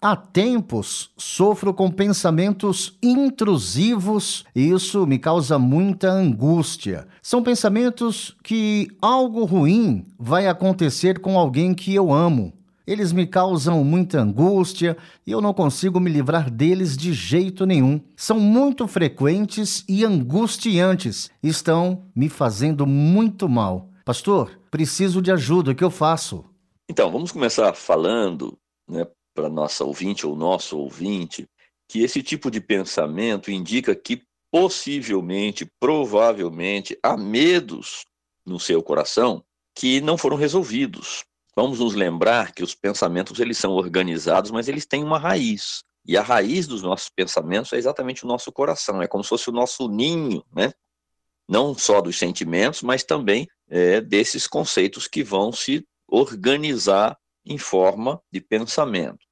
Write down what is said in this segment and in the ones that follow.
Há tempos sofro com pensamentos intrusivos e isso me causa muita angústia. São pensamentos que algo ruim vai acontecer com alguém que eu amo. Eles me causam muita angústia e eu não consigo me livrar deles de jeito nenhum. São muito frequentes e angustiantes. Estão me fazendo muito mal. Pastor, preciso de ajuda. O que eu faço? Então, vamos começar falando né, para nossa ouvinte ou nosso ouvinte que esse tipo de pensamento indica que possivelmente, provavelmente, há medos no seu coração que não foram resolvidos. Vamos nos lembrar que os pensamentos eles são organizados, mas eles têm uma raiz. E a raiz dos nossos pensamentos é exatamente o nosso coração, é como se fosse o nosso ninho, né? Não só dos sentimentos, mas também é, desses conceitos que vão se organizar em forma de pensamentos.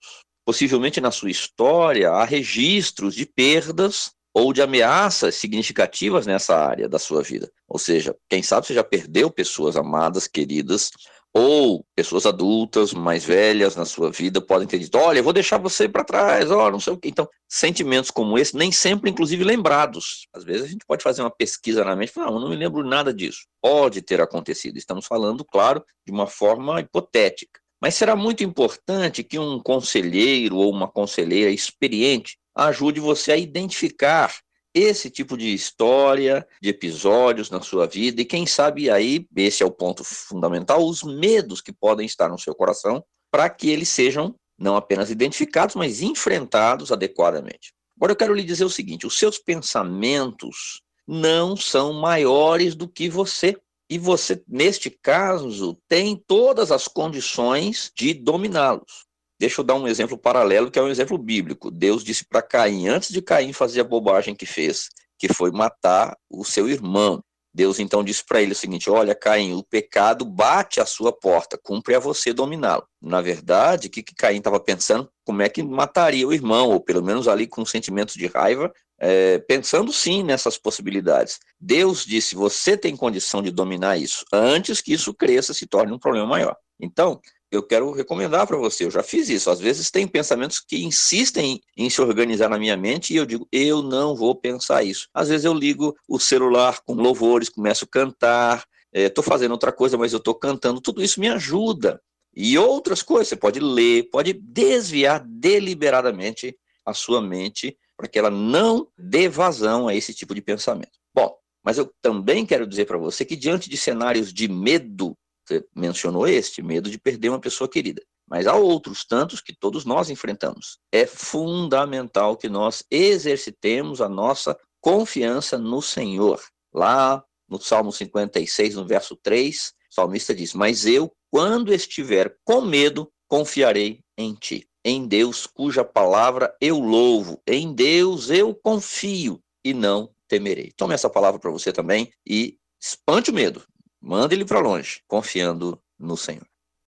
Possivelmente na sua história há registros de perdas ou de ameaças significativas nessa área da sua vida. Ou seja, quem sabe você já perdeu pessoas amadas, queridas, ou pessoas adultas, mais velhas na sua vida, podem ter dito: olha, eu vou deixar você para trás, ó, não sei o quê. Então, sentimentos como esse, nem sempre, inclusive, lembrados. Às vezes a gente pode fazer uma pesquisa na mente e falar: não, eu não me lembro nada disso. Pode ter acontecido. Estamos falando, claro, de uma forma hipotética. Mas será muito importante que um conselheiro ou uma conselheira experiente ajude você a identificar esse tipo de história, de episódios na sua vida, e quem sabe aí, esse é o ponto fundamental, os medos que podem estar no seu coração, para que eles sejam não apenas identificados, mas enfrentados adequadamente. Agora eu quero lhe dizer o seguinte: os seus pensamentos não são maiores do que você. E você, neste caso, tem todas as condições de dominá-los. Deixa eu dar um exemplo paralelo, que é um exemplo bíblico. Deus disse para Caim, antes de Caim fazer a bobagem que fez, que foi matar o seu irmão. Deus então disse para ele o seguinte: Olha, Caim, o pecado bate à sua porta, cumpre a você dominá-lo. Na verdade, o que, que Caim estava pensando? Como é que mataria o irmão, ou pelo menos ali com sentimentos de raiva, é, pensando sim nessas possibilidades. Deus disse: você tem condição de dominar isso antes que isso cresça, se torne um problema maior. Então, eu quero recomendar para você, eu já fiz isso. Às vezes tem pensamentos que insistem em se organizar na minha mente e eu digo, eu não vou pensar isso. Às vezes eu ligo o celular com louvores, começo a cantar, estou é, fazendo outra coisa, mas eu estou cantando. Tudo isso me ajuda. E outras coisas, você pode ler, pode desviar deliberadamente a sua mente para que ela não dê vazão a esse tipo de pensamento. Bom, mas eu também quero dizer para você que diante de cenários de medo, você mencionou este, medo de perder uma pessoa querida, mas há outros tantos que todos nós enfrentamos. É fundamental que nós exercitemos a nossa confiança no Senhor. Lá no Salmo 56, no verso 3, o salmista diz: Mas eu, quando estiver com medo, confiarei em ti em Deus cuja palavra eu louvo, em Deus eu confio e não temerei. Tome essa palavra para você também e espante o medo, mande ele para longe, confiando no Senhor.